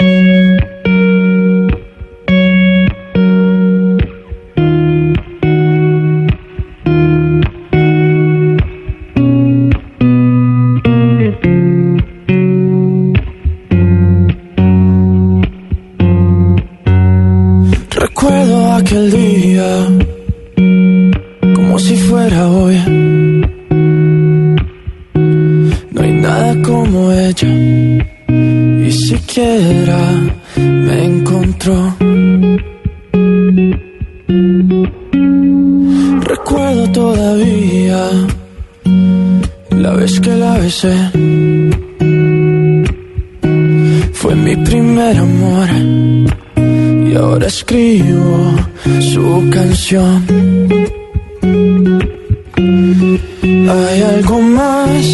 うん。Amor y ahora escribo su canción. Hay algo más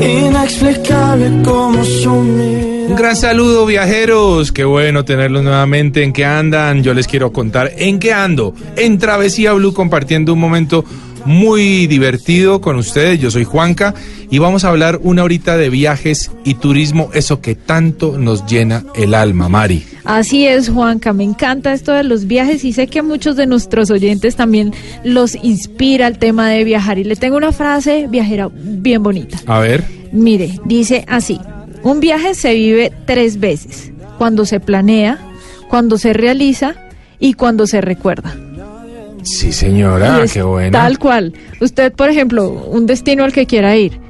inexplicable como su. Un gran saludo viajeros, qué bueno tenerlos nuevamente. ¿En qué andan? Yo les quiero contar en qué ando. En Travesía Blue compartiendo un momento muy divertido con ustedes. Yo soy Juanca y vamos a hablar una horita de viajes y turismo, eso que tanto nos llena el alma, Mari. Así es, Juanca, me encanta esto de los viajes y sé que a muchos de nuestros oyentes también los inspira el tema de viajar. Y le tengo una frase viajera bien bonita. A ver. Mire, dice así, un viaje se vive tres veces, cuando se planea, cuando se realiza y cuando se recuerda. Sí, señora, qué bueno. Tal cual. Usted, por ejemplo, un destino al que quiera ir,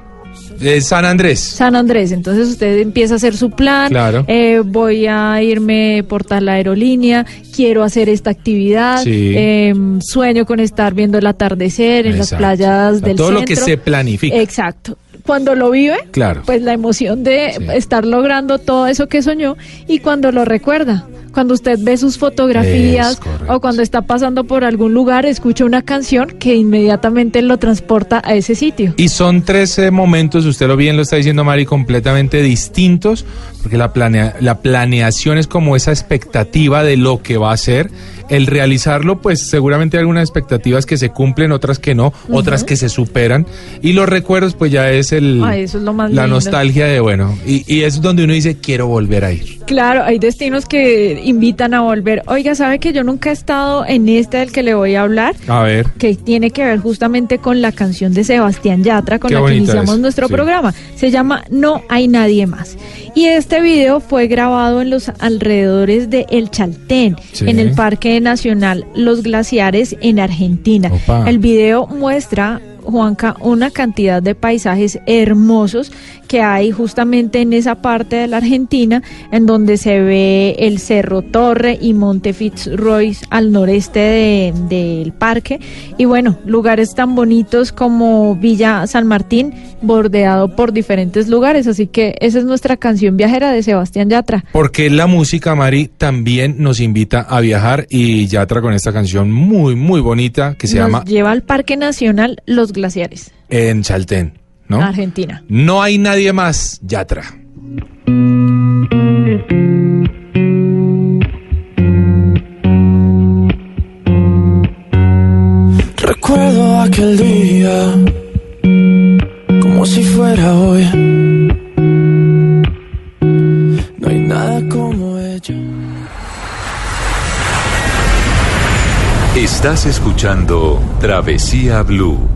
Eh, San Andrés. San Andrés. Entonces usted empieza a hacer su plan. Claro. eh, voy a irme por tal aerolínea. Quiero hacer esta actividad. Sí. eh, sueño con estar viendo el atardecer en las playas O sea, del todo centro. lo que se planifica. Exacto. Cuando lo vive, Claro. pues la emoción de Sí. estar logrando todo eso que soñó y cuando lo recuerda. Cuando usted ve sus fotografías o cuando está pasando por algún lugar, escucha una canción que inmediatamente lo transporta a ese sitio. Y son tres eh, momentos, usted lo bien lo está diciendo Mari, completamente distintos, porque la, planea- la planeación es como esa expectativa de lo que va a ser. El realizarlo, pues seguramente hay algunas expectativas que se cumplen, otras que no, otras que se superan. Y los recuerdos, pues ya es el Ay, eso es lo más la lindo. nostalgia de, bueno, y, y es donde uno dice, quiero volver a ir. Claro, hay destinos que invitan a volver. Oiga, ¿sabe que yo nunca he estado en este del que le voy a hablar? A ver. que tiene que ver justamente con la canción de Sebastián Yatra con Qué la que iniciamos es, nuestro sí. programa. Se llama No hay nadie más. Y este video fue grabado en los alrededores de El Chaltén, Sí. en el Parque Nacional Los Glaciares en Argentina. Opa. El video muestra Juanca, una cantidad de paisajes hermosos que hay justamente en esa parte de la Argentina, en donde se ve el Cerro Torre y Monte Fitzroy al noreste de- del parque. Y bueno, lugares tan bonitos como Villa San Martín, bordeado por diferentes lugares. Así que esa es nuestra canción viajera de Sebastián Yatra. Porque la música, Mari, también nos invita a viajar y Yatra con esta canción muy, muy bonita que se Nos llama lleva al Parque Nacional Los Glaciares, En Chaltén, ¿no? Argentina. No hay nadie más, Yatra. Recuerdo aquel día como si fuera hoy. No hay nada como ella. Estás escuchando Travesía Blue.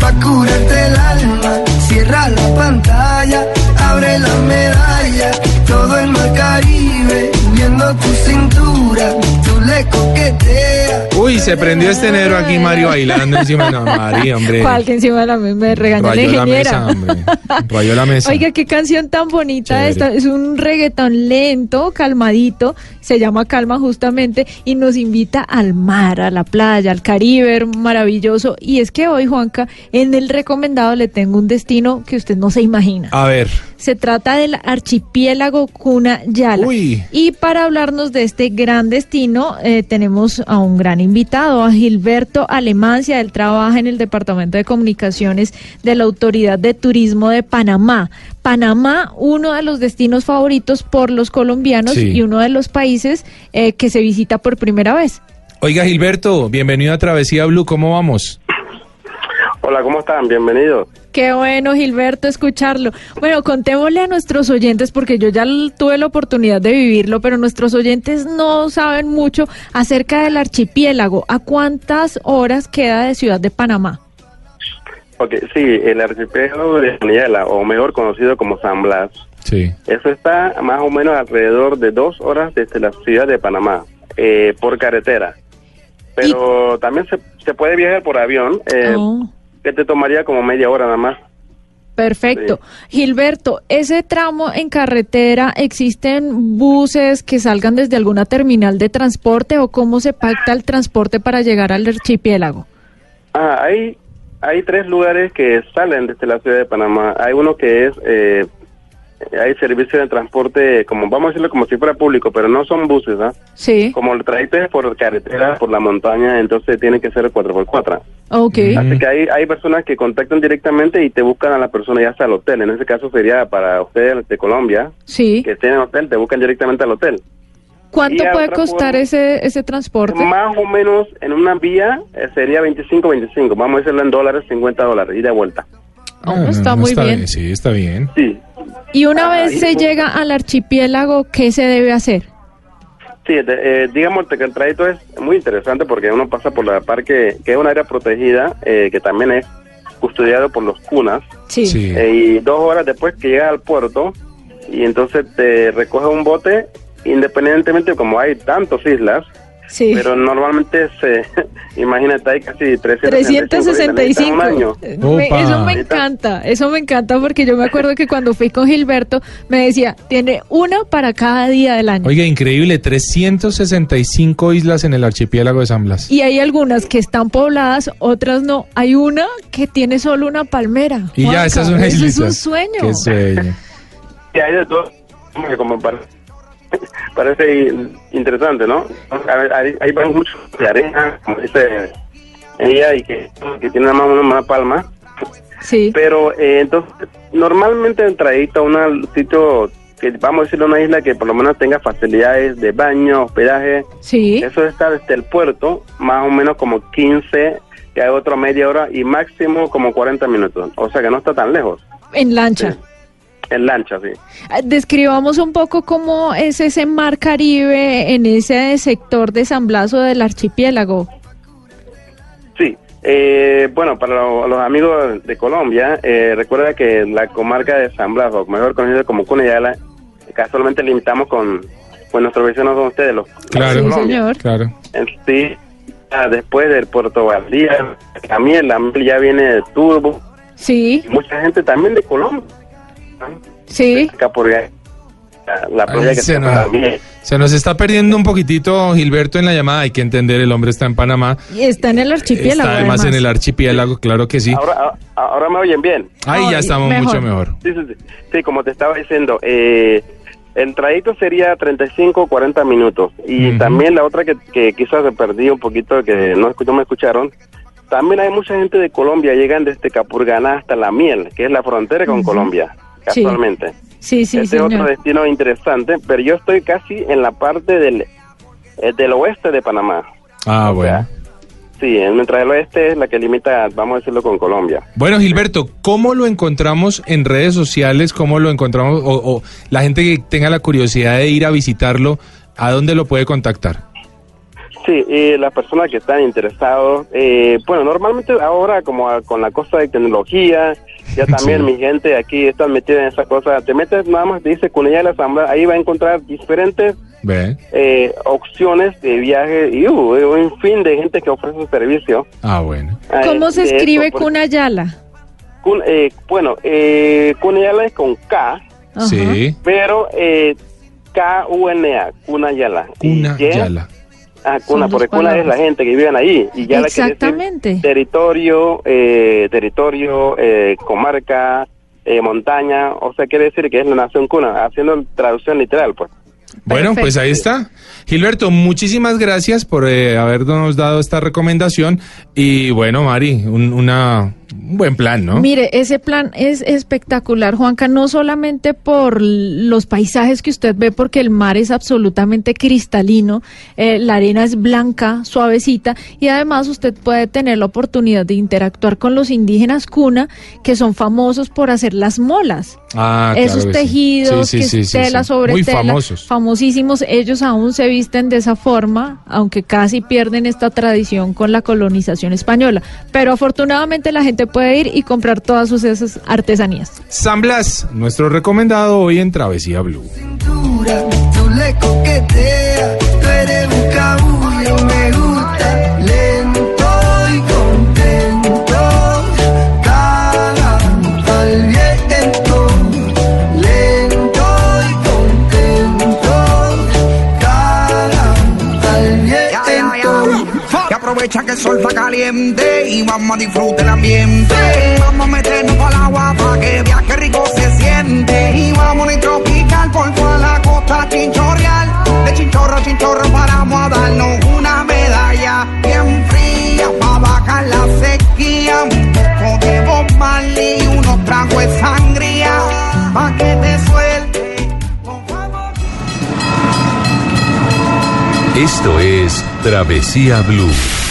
pa' curarte el alma. Cierra la pantalla, abre la medalla. Todo el mar Caribe, viendo tu cintura, tú le coqueteas. Uy, se prendió este negro aquí, Mario, bailando encima de la María, hombre. ¿Cuál que encima de la mesa me regañó la Rayó la ingeniera? mesa, hombre. Rayó la mesa. Oiga, qué canción tan bonita Chévere. esta. Es un reggaetón lento, calmadito. Se llama Calma justamente y nos invita al mar, a la playa, al Caribe, maravilloso. Y es que hoy, Juanca, en el recomendado le tengo un destino que usted no se imagina. A ver, Se trata del archipiélago Cuna Yala. Uy. Y para hablarnos de este gran destino, eh, tenemos a un gran invitado, a Gilberto Alemancia. Él trabaja en el Departamento de Comunicaciones de la Autoridad de Turismo de Panamá. Panamá, uno de los destinos favoritos por los colombianos Sí. y uno de los países eh, que se visita por primera vez. oiga, Gilberto, bienvenido a Travesía Blue, ¿cómo vamos? Hola, ¿cómo están? Bienvenidos. Qué bueno, Gilberto, escucharlo. Bueno, contémosle a nuestros oyentes, porque yo ya tuve la oportunidad de vivirlo, pero nuestros oyentes no saben mucho acerca del archipiélago. ¿A cuántas horas queda de Ciudad de Panamá? Ok, sí, el archipiélago de Niela, o mejor conocido como San Blas, Sí. eso está más o menos alrededor de dos horas desde la ciudad de Panamá, eh, por carretera. Pero también se, se puede viajar por avión, eh, Oh, que te tomaría como media hora nada más. perfecto. Gilberto, ¿ese tramo en carretera existen buses que salgan desde alguna terminal de transporte o cómo se pacta el transporte para llegar al archipiélago? Ah, hay, hay tres lugares que salen desde la ciudad de Panamá. Hay uno que es, eh, hay servicio de transporte, como vamos a decirlo como si fuera público, pero no son buses, ¿ah? Sí, Como el trayecto es por carretera, por la montaña, entonces tiene que ser 4x4. ok. Así que hay, hay personas que contactan directamente y te buscan a la persona ya hasta el hotel. En ese caso sería para ustedes de Colombia, Sí. que tienen hotel, te buscan directamente al hotel. ¿Cuánto Y puede costar forma- ese, ese transporte? Más o menos en una vía eh, sería 25-25, vamos a decirlo en dólares, 50 dólares, y de vuelta. Oh, está muy bien. Sí, está bien. Sí, Y una Ah, vez y se pues- llega al archipiélago, ¿qué se debe hacer? sí, de- eh, digamos que el trayecto es muy interesante porque uno pasa por la parque, que es un área protegida, eh, que también es custodiado por los cunas, Sí. Sí. Eh, y dos horas después que llegas al puerto y entonces te recoge un bote independientemente como hay tantas islas Sí. pero normalmente se imagínate hay casi 365 365. un año Eh, me- eso me encanta, eso me encanta porque yo me acuerdo que cuando fui con Gilberto me decía, tiene una para cada día del año. Oiga, increíble, 365 islas en el archipiélago de San Blas. Y hay algunas que están pobladas, otras no. Hay una que tiene solo una palmera. Y ya, Juanca, esa es una eso islita. es un sueño. Qué sueño. y hay de todo como pare- parece in- interesante no hay, hay, hay mucho de arena como dice ella y que, que tiene más una, una palma Sí. Pero eh, entonces, normalmente el trayecto a un sitio que vamos a decirle una isla que por lo menos tenga facilidades de baño, hospedaje, Sí. eso está desde el puerto, más o menos como 15, que hay otra media hora y máximo como 40 minutos. O sea que no está tan lejos. En lancha. Sí. En lancha, sí. Ah, Describamos un poco cómo es ese mar Caribe en ese sector de San Blas o del archipiélago. Sí. Eh, bueno, para lo- los amigos de Colombia, eh, recuerda que la comarca de San Blas, o mejor conocida como Cunayala, casualmente limitamos con, con nuestros vecinos con ustedes, los Claro, Sí, señor. claro. En sí, ah, después del Puerto Valdía, también la ya viene de Turbo, Sí, y mucha gente también de Colombia. Sí. Acá por la, la playa Ay, que se, nos, se nos está perdiendo un poquito Gilberto en la llamada. Hay que entender, el hombre está en Panamá. Y está en el archipiélago. Está además, en el archipiélago, claro que sí. Ahora, a- ahora me oyen bien. Ahí ya Ay, estamos mejor. mucho mejor. Sí, sí, sí. Sí, como te estaba diciendo, eh, el trayecto sería 35 40 minutos. Y Ujú. también la otra que, que quizás se perdí un poquito, que no, no me escucharon, también hay mucha gente de Colombia, llegan desde Capurganá hasta La Miel, que es la frontera con Colombia, Sí. Casualmente. Sí, sí, este es otro destino interesante, pero yo estoy casi en la parte del, eh, del oeste de Panamá. Ah, O bueno. sea, Sí, en- mientras el oeste es la que limita, vamos a decirlo, con Colombia. Bueno, Gilberto, ¿cómo lo encontramos en redes sociales? ¿Cómo lo encontramos? O, o la gente que tenga la curiosidad de ir a visitarlo, ¿a dónde lo puede contactar? Sí, y las personas que están interesados, eh, bueno, normalmente ahora como a- con la cosa de tecnología, ya también Sí. mi gente aquí está metida en esa cosa, te metes nada más, dice Cunilla de la Asamblea, ahí va a encontrar diferentes eh, opciones de viaje y uh, un fin de gente que ofrece servicio. Ah, bueno. ¿Cómo se escribe Cunayala? Cun- eh, bueno, eh, Cunayala es con K. Sí. pero eh, K-U-N-A, Cunayala. Y Cuna Y- Yala. Ah, cuna, porque cuna es la gente que viven ahí. Y ya Exactamente. territorio, eh, territorio, eh, comarca, eh, montaña, o sea, quiere decir que es la nación cuna, haciendo traducción literal, pues. Bueno, pues ahí está. Gilberto, muchísimas gracias por eh, habernos dado esta recomendación. Y bueno, Mari, un, una, un buen plan, ¿no? Mire, ese plan es espectacular, Juanca, no solamente por los paisajes que usted ve, porque el mar es absolutamente cristalino, eh, la arena es blanca, suavecita, y además usted puede tener la oportunidad de interactuar con los indígenas cuna, que son famosos por hacer las molas. Ah, claro Esos que sí. tejidos, Sí, sí, que sí, tela sobre Muy tela, famosos. famosísimos, ellos aún se visten de esa forma, aunque casi pierden esta tradición con la colonización española. Pero afortunadamente la gente puede ir y comprar todas sus esas artesanías. San Blas, nuestro recomendado hoy en Travesía Blue. cintura, tú le coqueteas, tú eres un cabullo, aprovecha que el sol está caliente y vamos a disfrutar el ambiente. Vamos a meternos para el agua para que viaje rico se siente. Y vamos a tropical por toda la costa chinchorreal. De chinchorro chinchorro paramos a darnos una medalla bien fría para bajar la sequía. Un poco de Bob unos tragos de sangría para que te suelte. Esto es Travesía Blue.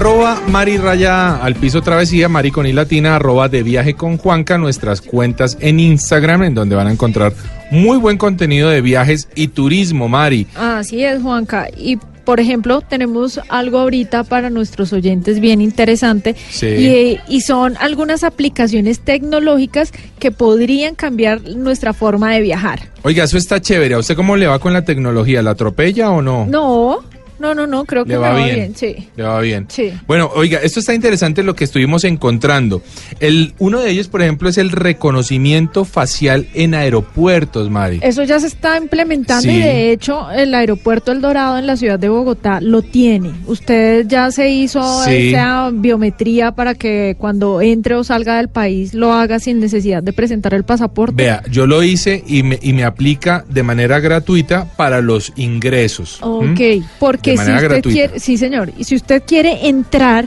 Arroba Mari Raya al piso travesía, Mari con I latina, arroba de viaje con Juanca, nuestras cuentas en Instagram, en donde van a encontrar muy buen contenido de viajes y turismo, Mari. Así es, Juanca. Y por ejemplo, tenemos algo ahorita para nuestros oyentes bien interesante Sí. y, y son algunas aplicaciones tecnológicas que podrían cambiar nuestra forma de viajar. Oiga, eso está chévere. ¿A usted cómo le va con la tecnología? ¿La atropella o no? No, no, no, no, creo que Le me va va bien. bien, sí. Le va bien. Sí. Bueno, oiga, esto está interesante lo que estuvimos encontrando. El, uno de ellos, por ejemplo, es el reconocimiento facial en aeropuertos, Mari. Eso ya se está implementando Sí. y de hecho el aeropuerto El Dorado en la ciudad de Bogotá lo tiene. Usted ya se hizo Sí. esa biometría para que cuando entre o salga del país lo haga sin necesidad de presentar el pasaporte. Vea, yo lo hice y me, y me aplica de manera gratuita para los ingresos. Ok, porque De si usted gratuita. quiere, sí señor, y si usted quiere entrar,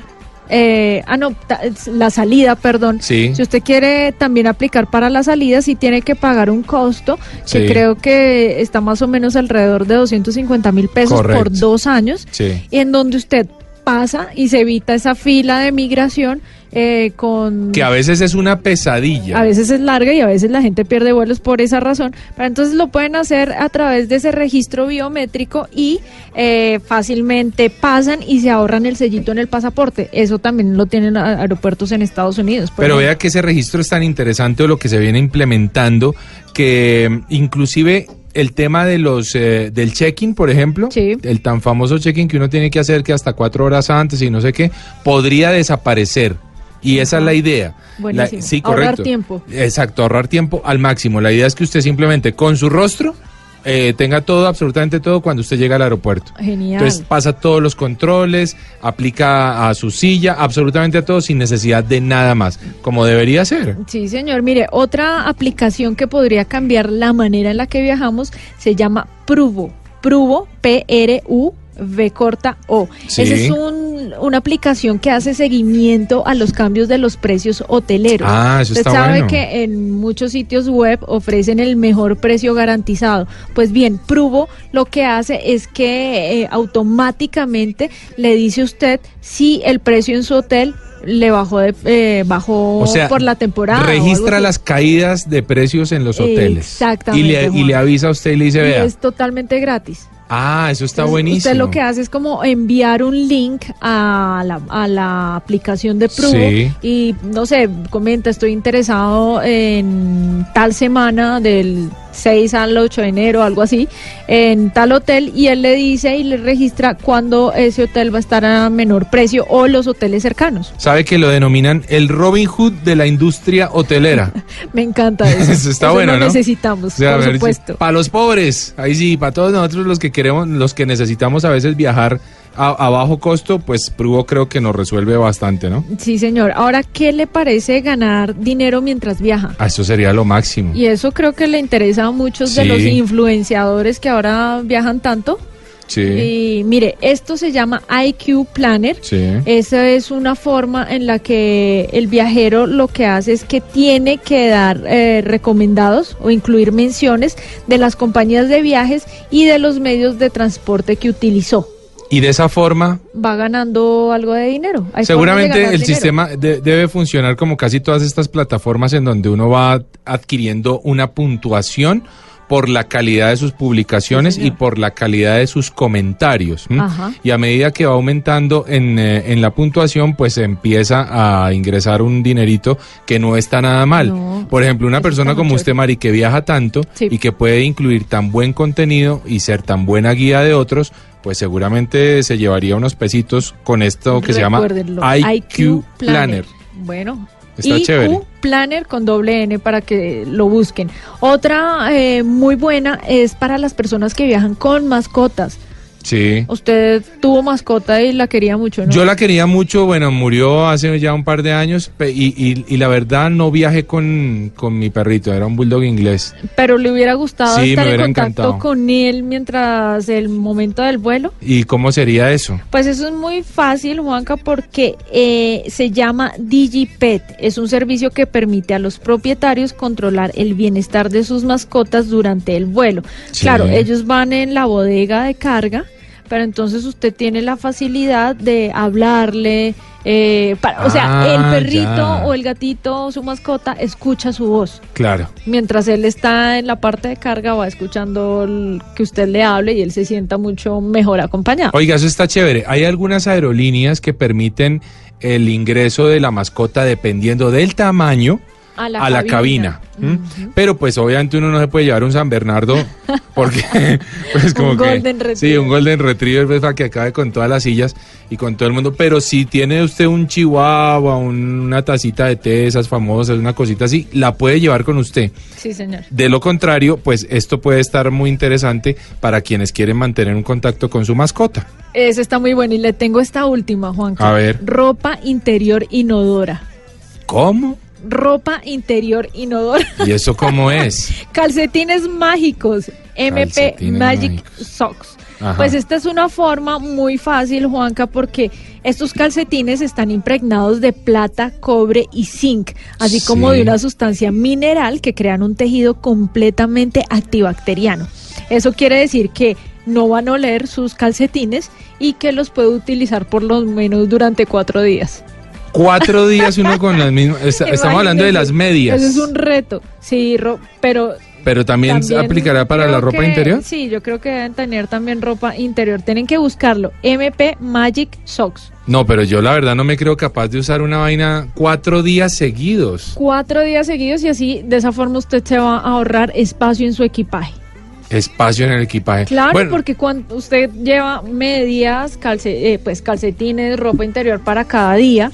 eh, ah no, la salida, perdón, Sí. si usted quiere también aplicar para la salida, sí tiene que pagar un costo que Sí. creo que está más o menos alrededor de 250 mil pesos por dos años, Sí. y en donde usted pasa y se evita esa fila de migración eh, con... Que a veces es una pesadilla. A veces es larga y a veces la gente pierde vuelos por esa razón. Pero entonces lo pueden hacer a través de ese registro biométrico y eh, fácilmente pasan y se ahorran el sellito en el pasaporte. Eso también lo tienen aeropuertos en Estados Unidos. Pero ejemplo. vea que ese registro es tan interesante o lo que se viene implementando que mm, inclusive el tema de los eh, del check-in, por ejemplo, Sí. el tan famoso check-in que uno tiene que hacer que hasta cuatro horas antes y no sé qué, podría desaparecer. Y esa es la idea. Buenísimo. La- sí, Ahorrar correcto. tiempo. Exacto, ahorrar tiempo al máximo. La idea es que usted simplemente con su rostro eh, tenga todo, absolutamente todo, cuando usted llega al aeropuerto. Genial. Entonces pasa todos los controles, aplica a su silla, absolutamente a todo sin necesidad de nada más, como debería ser. Sí, señor. Mire, otra aplicación que podría cambiar la manera en la que viajamos se llama Pruvo. Pruvo, P-R-U. V corta O. Sí. Esa es un- una aplicación que hace seguimiento a los cambios de los precios hoteleros. Ah, eso Usted está sabe bueno. que en muchos sitios web ofrecen el mejor precio garantizado. Pues bien, Pruvo lo que hace es que eh, automáticamente le dice a usted si el precio en su hotel le bajó de, eh, bajó O sea, por la temporada. registra las caídas de precios en los hoteles. Exactamente, Y le, y le avisa a usted y le dice, Y vea, es totalmente gratis. Ah, eso está Entonces, buenísimo. Usted lo que hace es como enviar un link a la, a la aplicación de Pruvo Sí. y, no sé, comenta, estoy interesado en tal semana del 6 al 8 de enero, algo así, en tal hotel y él le dice y le registra cuándo ese hotel va a estar a menor precio o los hoteles cercanos. Sabe que lo denominan el Robin Hood de la industria hotelera. Me encanta eso. Eso está Eso bueno, lo ¿no? necesitamos, O sea, a por ver, supuesto. Para los pobres, ahí sí, para todos nosotros los que queremos, los que necesitamos a veces viajar a, a bajo costo, pues Pruvo creo que nos resuelve bastante, ¿no? Sí, señor. Ahora, ¿qué le parece ganar dinero mientras viaja? Ah, eso sería lo máximo. Y eso creo que le interesa a muchos de los influenciadores que ahora viajan tanto. Sí, Y mire, esto se llama IQ Planner. sí. Esa es una forma en la que el viajero lo que hace es que tiene que dar eh, recomendados o incluir menciones de las compañías de viajes y de los medios de transporte que utilizó. Y de esa forma, Va ganando algo de dinero. Hay formas de seguramente el dinero. sistema de- debe funcionar como casi todas estas plataformas en donde uno va adquiriendo una puntuación por la calidad de sus publicaciones Sí, y por la calidad de sus comentarios. Y a medida que va aumentando en, eh, en la puntuación, pues empieza a ingresar un dinerito que no está nada mal. No, Por ejemplo, una persona como usted. Mari, que viaja tanto Sí. y que puede incluir tan buen contenido y ser tan buena guía de otros, pues seguramente se llevaría unos pesitos con esto que se llama IQ Planner. Bueno, Está IQ chévere. Planner con doble N para que lo busquen. Otra eh, muy buena es para las personas que viajan con mascotas. Sí. Usted tuvo mascota y la quería mucho, ¿no? Yo la quería mucho, bueno, murió hace ya un par de años y, y- y la verdad no viajé con, con mi perrito, era un bulldog inglés. Pero le hubiera gustado Sí, estar me en hubiera contacto encantado. con él mientras el momento del vuelo. ¿Y cómo sería eso? Pues eso es muy fácil, Juanca, porque eh, se llama DigiPet. Es un servicio que permite a los propietarios controlar el bienestar de sus mascotas durante el vuelo. Sí. Claro, ellos van en la bodega de carga, pero entonces usted tiene la facilidad de hablarle. eh, para- o sea, Ah, el perrito ya. o el gatito o su mascota escucha su voz. Claro. Mientras él está en la parte de carga, va escuchando el- que usted le hable y él se sienta mucho mejor acompañado. Oiga, eso está chévere. Hay algunas aerolíneas que permiten el ingreso de la mascota dependiendo del tamaño a a la cabina. Pero pues obviamente uno no se puede llevar un San Bernardo porque pues como Un que Golden sí, Retriever. un Golden Retriever pues, para que acabe con todas las sillas y con todo el mundo, pero si tiene usted un chihuahua, un- una tacita de té esas famosas, una cosita así, la puede llevar con usted. Sí, señor. De lo contrario, pues esto puede estar muy interesante para quienes quieren mantener un contacto con su mascota. Ese está muy bueno. Y le tengo esta última, Juan. A ver. Ropa interior inodora. ¿Cómo? Ropa interior inodora. ¿Y eso cómo es? Calcetines mágicos. MP Calcetines Magic mágicos. Socks. Ajá. Pues esta es una forma muy fácil, Juanca, porque estos calcetines están impregnados de plata, cobre y zinc, así Sí. como de una sustancia mineral que crean un tejido completamente antibacteriano. Eso quiere decir que no van a oler sus calcetines y que los puede utilizar por lo menos durante cuatro días. Cuatro días uno con las mismas. está- estamos hablando de las medias. Eso es un reto, sí, ro- pero Pero también, también aplicará para la ropa que- interior. Sí, yo creo que deben tener también ropa interior. Tienen que buscarlo. MP Magic Socks. No, pero yo la verdad no me creo capaz de usar una vaina cuatro días seguidos. Cuatro días seguidos y así, de esa forma usted se va a ahorrar espacio en su equipaje. espacio en el equipaje. Claro, Bueno, porque cuando usted lleva medias, calce- eh, pues calcetines, ropa interior para cada día,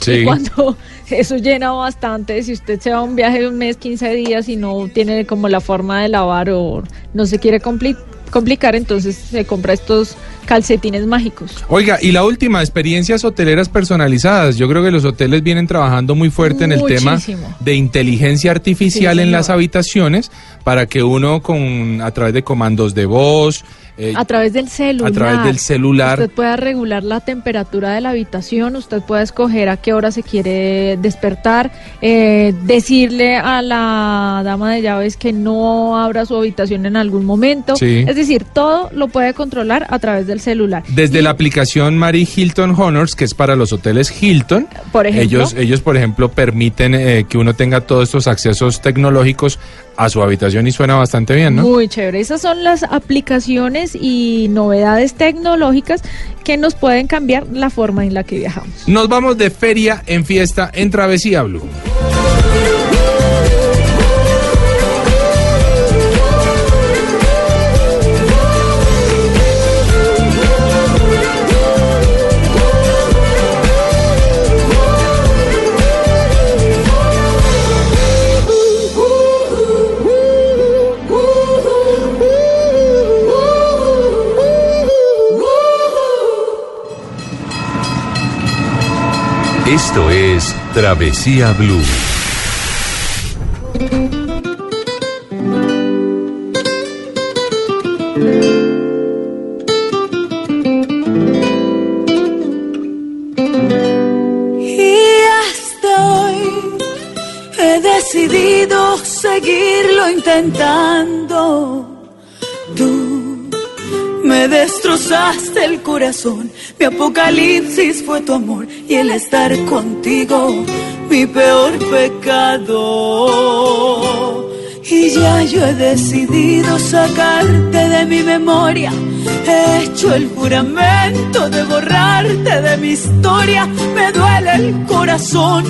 sí. y cuando eso llena bastante, si usted se va a un viaje de un mes, 15 días y no tiene como la forma de lavar o no se quiere compli- complicar, entonces se compra estos calcetines mágicos. Oiga, y la última, experiencias hoteleras personalizadas. Yo creo que los hoteles vienen trabajando muy fuerte en el tema de inteligencia artificial Sí, en las habitaciones para que uno con a través de comandos de voz, eh, A través del celular. a través del celular, Usted puede regular la temperatura de la habitación, usted puede escoger a qué hora se quiere despertar, eh, decirle a la dama de llaves que no abra su habitación en algún momento. Sí. Es decir, todo lo puede controlar a través del celular. Desde Y, la aplicación Mary Hilton Honors, que es para los hoteles Hilton, Por ejemplo. ellos, ellos por ejemplo, permiten eh, que uno tenga todos estos accesos tecnológicos a su habitación y suena bastante bien, ¿no? Muy chévere. Esas son las aplicaciones y novedades tecnológicas que nos pueden cambiar la forma en la que viajamos. Nos vamos de feria en fiesta en Travesía Blue. Esto es Travesía Blue. Y hasta hoy he decidido seguirlo intentando. Tú me destrozaste el corazón, mi apocalipsis fue tu amor y el estar contigo mi peor pecado. Y ya yo he decidido sacarte de mi memoria. He hecho el juramento de borrarte de mi historia. Me duele el corazón,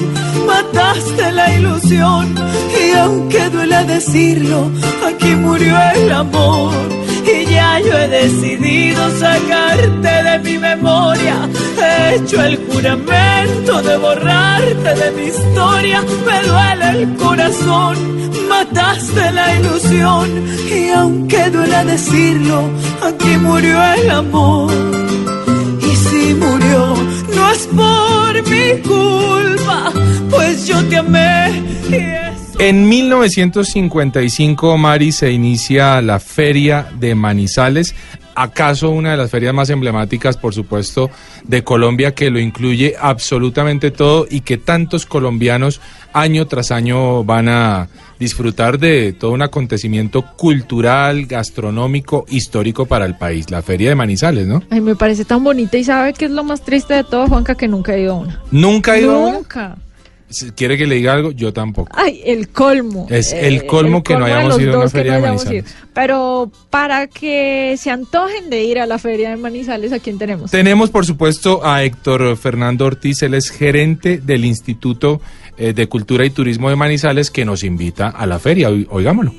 mataste la ilusión. Y aunque duela decirlo, aquí murió el amor. Y ya yo he decidido sacarte de mi memoria. He hecho el juramento de borrarte de mi historia. Me duele el corazón, mataste la ilusión. Y aunque duela decirlo, aquí murió el amor. Y si murió, no es por mi culpa, pues yo te amé. Y eso En 1955, Mari, se inicia la Feria de Manizales, acaso una de las ferias más emblemáticas, por supuesto, de Colombia, que lo incluye absolutamente todo y que tantos colombianos año tras año van a disfrutar de todo un acontecimiento cultural, gastronómico, histórico para el país, la Feria de Manizales, ¿no? Ay, me parece tan bonita y sabe que es lo más triste de todo, Juanca, que nunca he ido a una. ¿Nunca ha ido a una? Nunca. Si ¿Quiere que le diga algo? Yo tampoco. Ay, el colmo. Es el colmo que no hayamos ido a una feria no de Manizales. Pero para que se antojen de ir a la feria de Manizales, ¿a quién tenemos? Tenemos, por supuesto, a Héctor Fernando Ortiz, él es gerente del Instituto eh, de Cultura y Turismo de Manizales, que nos invita a la feria. Oi- Oigámoslo.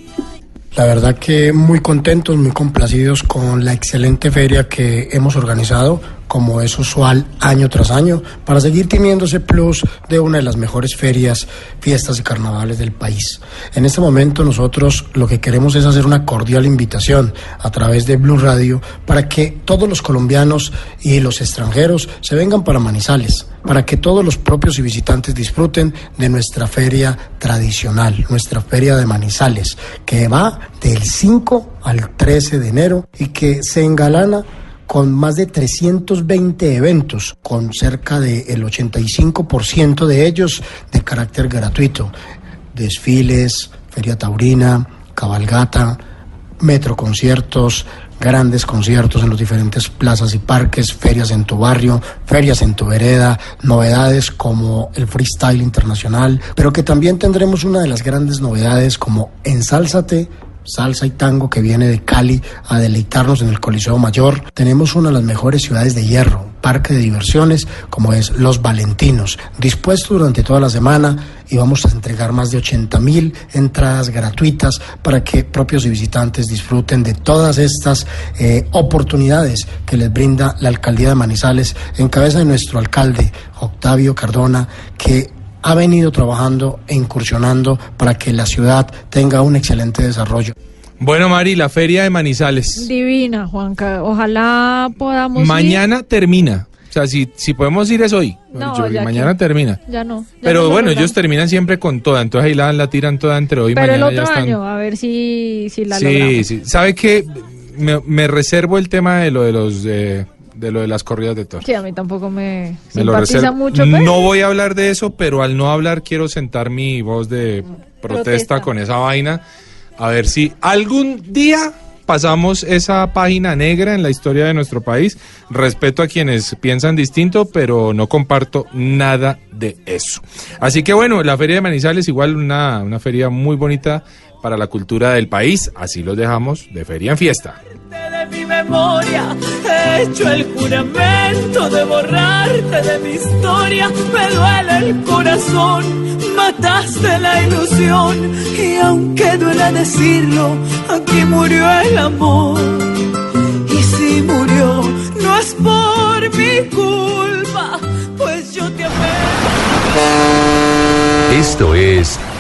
La verdad que muy contentos, muy complacidos con la excelente feria que hemos organizado, como es usual año tras año, para seguir teniendo ese plus de una de las mejores ferias, fiestas y carnavales del país. En este momento nosotros lo que queremos es hacer una cordial invitación a través de Blue Radio para que todos los colombianos y los extranjeros se vengan para Manizales, para que todos los propios y visitantes disfruten de nuestra feria tradicional, nuestra feria de Manizales, que va del 5 al 13 de enero y que se engalana con más de 320 eventos, con cerca del 85% de ellos de carácter gratuito. Desfiles, feria taurina, cabalgata, metroconciertos, grandes conciertos en los diferentes plazas y parques, ferias en tu barrio, ferias en tu vereda, novedades como el freestyle internacional, pero que también tendremos una de las grandes novedades como Ensálzate salsa y tango que viene de Cali a deleitarnos en el Coliseo Mayor. Tenemos una de las mejores ciudades de hierro, parque de diversiones como es Los Valentinos, dispuesto durante toda la semana y vamos a entregar más de 80 mil entradas gratuitas para que propios y visitantes disfruten de todas estas eh, oportunidades que les brinda la alcaldía de Manizales en cabeza de nuestro alcalde Octavio Cardona que ha venido trabajando e incursionando para que la ciudad tenga un excelente desarrollo. Bueno, Mari, la feria de Manizales. Divina, Juanca. Ojalá podamos. ir. Mañana termina. O sea, si, si podemos ir es hoy. No, Yo- ya mañana que- termina. Ya no. ya Pero no bueno, logramos. ellos terminan siempre con toda, entonces ahí la, la tiran toda entre hoy y Pero el mañana ya otro están. año, a ver si, si la sí, logramos. sí. ¿Sabe qué? Me, me reservo el tema de lo de los eh, de lo de las corridas de toros. Sí, a mí tampoco me, Me lo simpatiza mucho. pero- No voy a hablar de eso, pero al no hablar quiero sentar mi voz de protesta, Protesta. con esa vaina. A ver si algún día pasamos esa página negra en la historia de nuestro país. Respeto a quienes piensan distinto, pero no comparto nada de eso. Así que bueno, la Feria de Manizales igual una, una feria muy bonita para la cultura del país. Así los dejamos de feria en fiesta. de mi memoria. He hecho el juramento de borrarte de mi historia. Me duele el corazón, mataste la ilusión. Y aunque duela decirlo, aquí murió el amor. Y si murió, no es por mi culpa, pues yo te amé. Esto es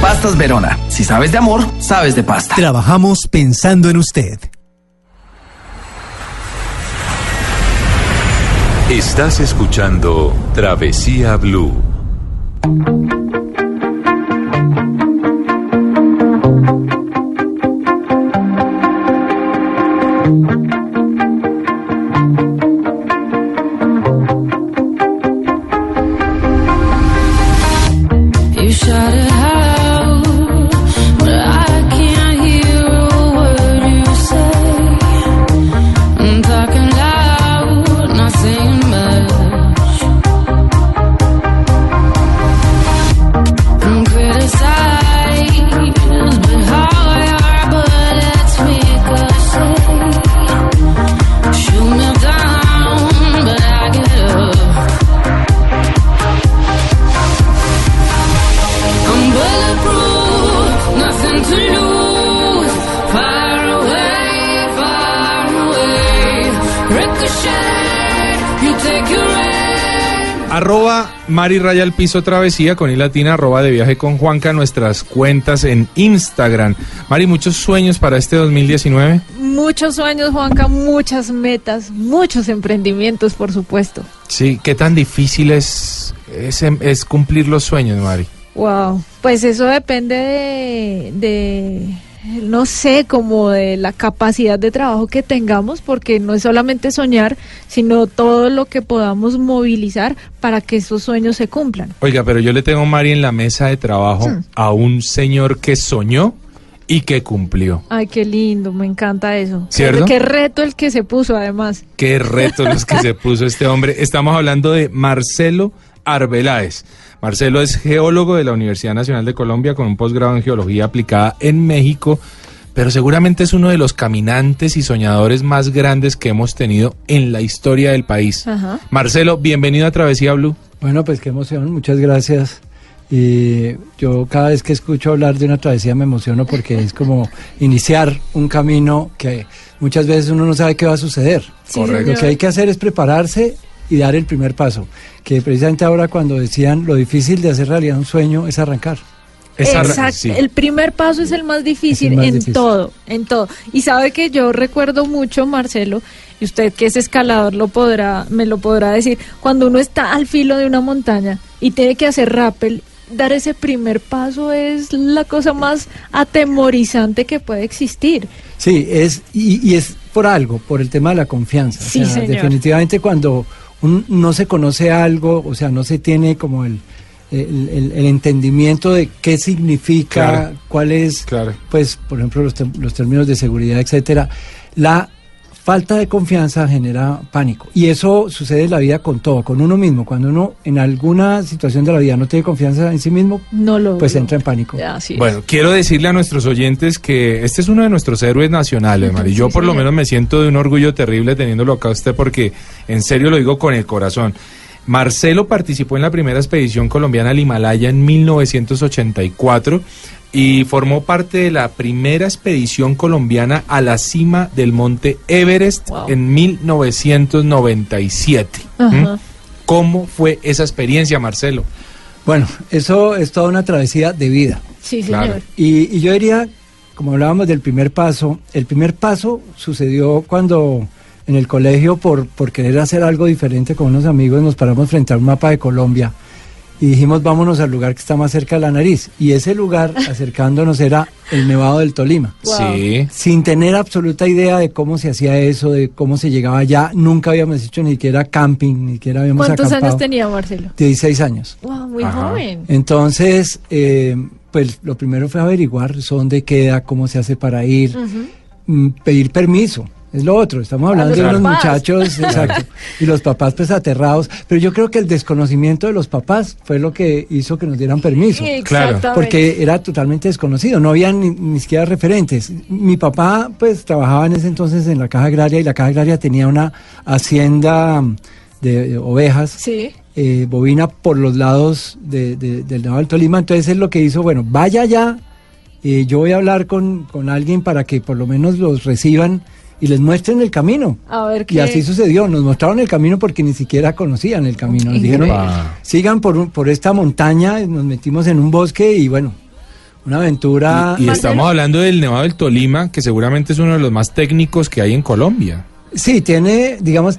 Pastas Verona. Si sabes de amor, sabes de pasta. Trabajamos pensando en usted. Estás escuchando Travesía Blue. Mari Raya al Piso Travesía con I latina, arroba de viaje con Juanca, nuestras cuentas en Instagram. Mari, muchos sueños para este 2019. Muchos sueños, Juanca, muchas metas, muchos emprendimientos, por supuesto. Sí, ¿qué tan difícil es, es, es cumplir los sueños, Mari? Wow, pues eso depende de, de, no sé, como de la capacidad de trabajo que tengamos, porque no es solamente soñar, sino todo lo que podamos movilizar para que esos sueños se cumplan. Oiga, pero yo le tengo, Mari, en la mesa de trabajo Hmm. a un señor que soñó y que cumplió. Ay, qué lindo, me encanta eso. ¿Cierto? Qué, reto el que se puso, además. Qué retos los que se puso este hombre. Estamos hablando de Marcelo Arbeláez. Marcelo es geólogo de la Universidad Nacional de Colombia con un posgrado en geología aplicada en México, pero seguramente es uno de los caminantes y soñadores más grandes que hemos tenido en la historia del país. Ajá. Marcelo, bienvenido a Travesía Blue. Bueno, pues qué emoción, muchas gracias. Y yo cada vez que escucho hablar de una travesía me emociono porque es como iniciar un camino que muchas veces uno no sabe qué va a suceder. Sí, Correcto. Lo que hay que hacer es prepararse y dar el primer paso. Que precisamente ahora cuando decían lo difícil de hacer realidad un sueño es arrancar. Exacto. El primer paso es el más difícil Es el más en difícil. todo, en todo. Y sabe que yo recuerdo mucho, Marcelo, y usted que es escalador lo podrá, me lo podrá decir, cuando uno está al filo de una montaña y tiene que hacer rappel dar ese primer paso es la cosa más atemorizante que puede existir. Sí, es, y, y es por algo, por el tema de la confianza. Sí, o sea, señor. definitivamente cuando un- no se conoce algo, o sea, no se tiene como el, el, el- el entendimiento de qué significa, Claro. cuál es, Claro. pues, por ejemplo, los, los términos de seguridad, etcétera, la falta de confianza genera pánico. Y eso sucede en la vida con todo, con uno mismo. Cuando uno en alguna situación de la vida no tiene confianza en sí mismo, No lo pues entra en pánico. Así es. Bueno, quiero decirle a nuestros oyentes que este es uno de nuestros héroes nacionales, Mari. Yo Sí, por lo menos me siento de un orgullo terrible teniéndolo acá a usted porque en serio lo digo con el corazón. Marcelo participó en la primera expedición colombiana al Himalaya en 1984 y formó parte de la primera expedición colombiana a la cima del monte Everest Wow. en 1997. Ajá. ¿Mm? ¿Cómo fue esa experiencia, Marcelo? Bueno, eso es toda una travesía de vida. Sí, Claro. señor. Y, y yo diría, como hablábamos del primer paso, el primer paso sucedió cuando en el colegio, por, por querer hacer algo diferente con unos amigos, nos paramos frente a un mapa de Colombia y dijimos, vámonos al lugar que está más cerca de la nariz. Y ese lugar, acercándonos, era el Nevado del Tolima. Wow. Sí. Sin tener absoluta idea de cómo se hacía eso, de cómo se llegaba allá, nunca habíamos hecho ni siquiera camping, ni siquiera habíamos ¿Cuántos acampado. años tenía Marcelo? 16 años. Wow, muy Ajá. joven. Entonces, eh, pues lo primero fue averiguar dónde queda, cómo se hace para ir, mm, pedir permiso. Es lo otro, estamos A hablando los de unos muchachos, exacto, y los papás pues aterrados, pero yo creo que el desconocimiento de los papás fue lo que hizo que nos dieran permiso. Exactamente. Porque era totalmente desconocido, no había ni, ni siquiera referentes. Mi papá pues trabajaba en ese entonces en la caja agraria y la caja agraria tenía una hacienda de, de ovejas Sí. eh, bovina por los lados de- de- del Nevado del Tolima. Entonces él lo que hizo, bueno, vaya allá, eh, yo voy a hablar con, con alguien para que por lo menos los reciban y les muestren el camino. A ver qué. Y así sucedió, nos mostraron el camino porque ni siquiera conocían el camino. Nos dijeron, sigan por, por esta montaña, nos metimos en un bosque y bueno, una aventura... Y estamos hablando del Nevado del Tolima, que seguramente es uno de los más técnicos que hay en Colombia. Sí, tiene, digamos,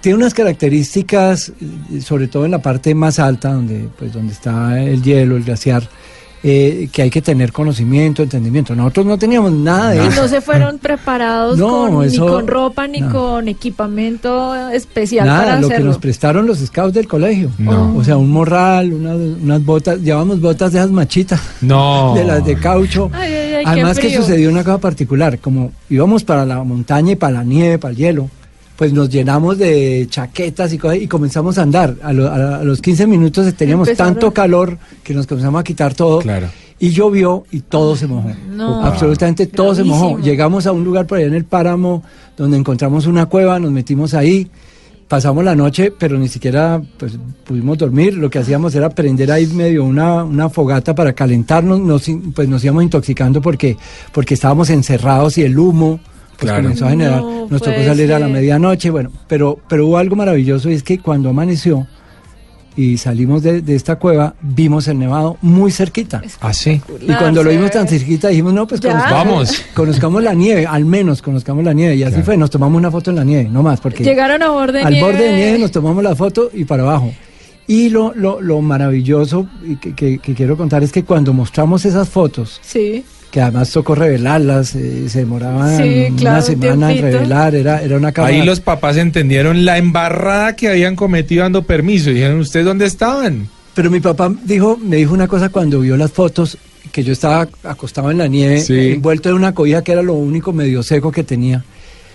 tiene unas características, eh, sobre todo en la parte más alta, donde, pues, donde está el hielo, el glaciar, eh, que hay que tener conocimiento, entendimiento. Nosotros no teníamos nada de Y eso. no se fueron preparados No, con, eso- ni con ropa ni no. con equipamiento especial Nada, para lo que nos prestaron los scouts del colegio. No. O sea, un morral, unas, unas botas, llevábamos botas de esas machitas, No. de las de caucho. Ay, ay, ay, qué Además que sucedió una cosa particular, como íbamos para la montaña y para la nieve, para el hielo, pues nos llenamos de chaquetas y cosas y comenzamos a andar. A, lo- a- a los 15 minutos teníamos Empezaron. tanto calor que nos comenzamos a quitar todo. Claro. Y llovió y todo se mojó. No. Absolutamente todo se mojó. Llegamos a un lugar por allá en el páramo donde encontramos una cueva, nos metimos ahí, pasamos la noche, pero ni siquiera pues, pudimos dormir. Lo que hacíamos era prender ahí medio una, una fogata para calentarnos, nos, in- pues nos íbamos intoxicando porque, porque estábamos encerrados y el humo pues, Claro. comenzó a generar. No nos tocó salir a la medianoche, bueno, pero, pero hubo algo maravilloso y es que cuando amaneció y salimos de, de esta cueva, vimos el nevado muy cerquita. Ah, sí. Y cuando lo vimos tan cerquita dijimos, no, pues conozcamos, Vamos. conozcamos la nieve, al menos conozcamos la nieve. Y así Claro. fue, nos tomamos una foto en la nieve, no más, porque Llegaron a borde de al nieve. borde de nieve nos tomamos la foto y para abajo. Y lo, lo, lo maravilloso que, que- que quiero contar es que cuando mostramos esas fotos, Sí. Que además tocó revelarlas, eh, se demoraban Sí, una claro, semana en revelar, era, era una cámara. Ahí los papás entendieron la embarrada que habían cometido dando permiso. Y dijeron, ¿ustedes dónde estaban? Pero mi papá dijo, me dijo una cosa cuando vio las fotos, que yo estaba acostado en la nieve, Sí. envuelto en una cobija que era lo único medio seco que tenía.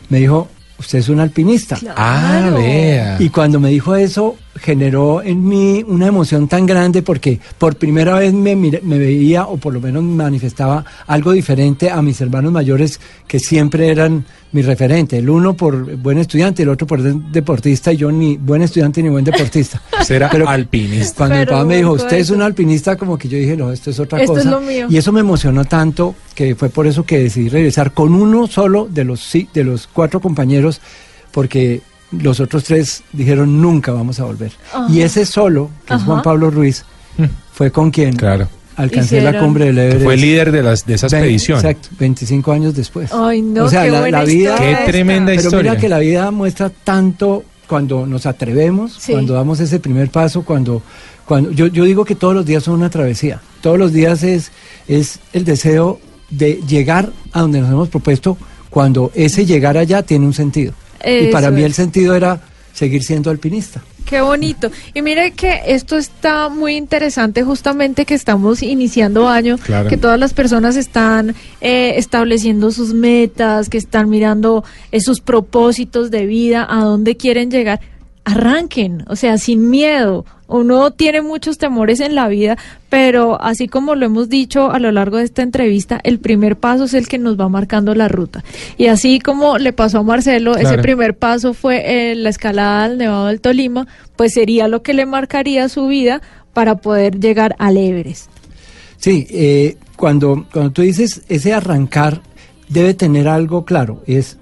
Me dijo, usted es un alpinista. Ah, Claro. vea. Y cuando me dijo eso, generó en mí una emoción tan grande porque por primera vez me, me veía o por lo menos manifestaba algo diferente a mis hermanos mayores que siempre eran mi referente. El uno por buen estudiante, el otro por de- deportista y yo ni buen estudiante ni buen deportista. Será Pero- alpinista. Cuando mi papá me dijo, usted es un alpinista, como que yo dije, no, esto es otra Esto cosa. es lo mío. Y eso me emocionó tanto que fue por eso que decidí regresar con uno solo de los, sí- de los cuatro compañeros, porque los otros tres dijeron, nunca vamos a volver. Ajá. Y ese solo, que es. Juan Pablo Ruiz, fue con quien Claro. alcancé la cumbre del Everest. Fue líder de, las, de esa Ve- expedición. Exacto, 25 años después. Ay, no, O sea, qué la- buena la vida- historia Qué esta. tremenda Pero historia. mira que la vida muestra tanto cuando nos atrevemos, Sí. cuando damos ese primer paso, cuando, Cuando, yo, yo digo que todos los días son una travesía. Todos los días es, es el deseo de llegar a donde nos hemos propuesto cuando ese llegar allá tiene un sentido. Y para Eso mí es. el sentido era seguir siendo alpinista. Qué bonito. Y mire que esto está muy interesante justamente que estamos iniciando año, Claro. que todas las personas están eh, estableciendo sus metas, que están mirando eh, sus propósitos de vida, a dónde quieren llegar. Arranquen, o sea, sin miedo. Uno tiene muchos temores en la vida, pero así como lo hemos dicho a lo largo de esta entrevista, el primer paso es el que nos va marcando la ruta. Y así como le pasó a Marcelo, ese primer paso fue eh, la escalada al Nevado del Tolima, pues sería lo que le marcaría su vida para poder llegar al Everest. Sí, eh, cuando, cuando tú dices ese arrancar debe tener algo claro, es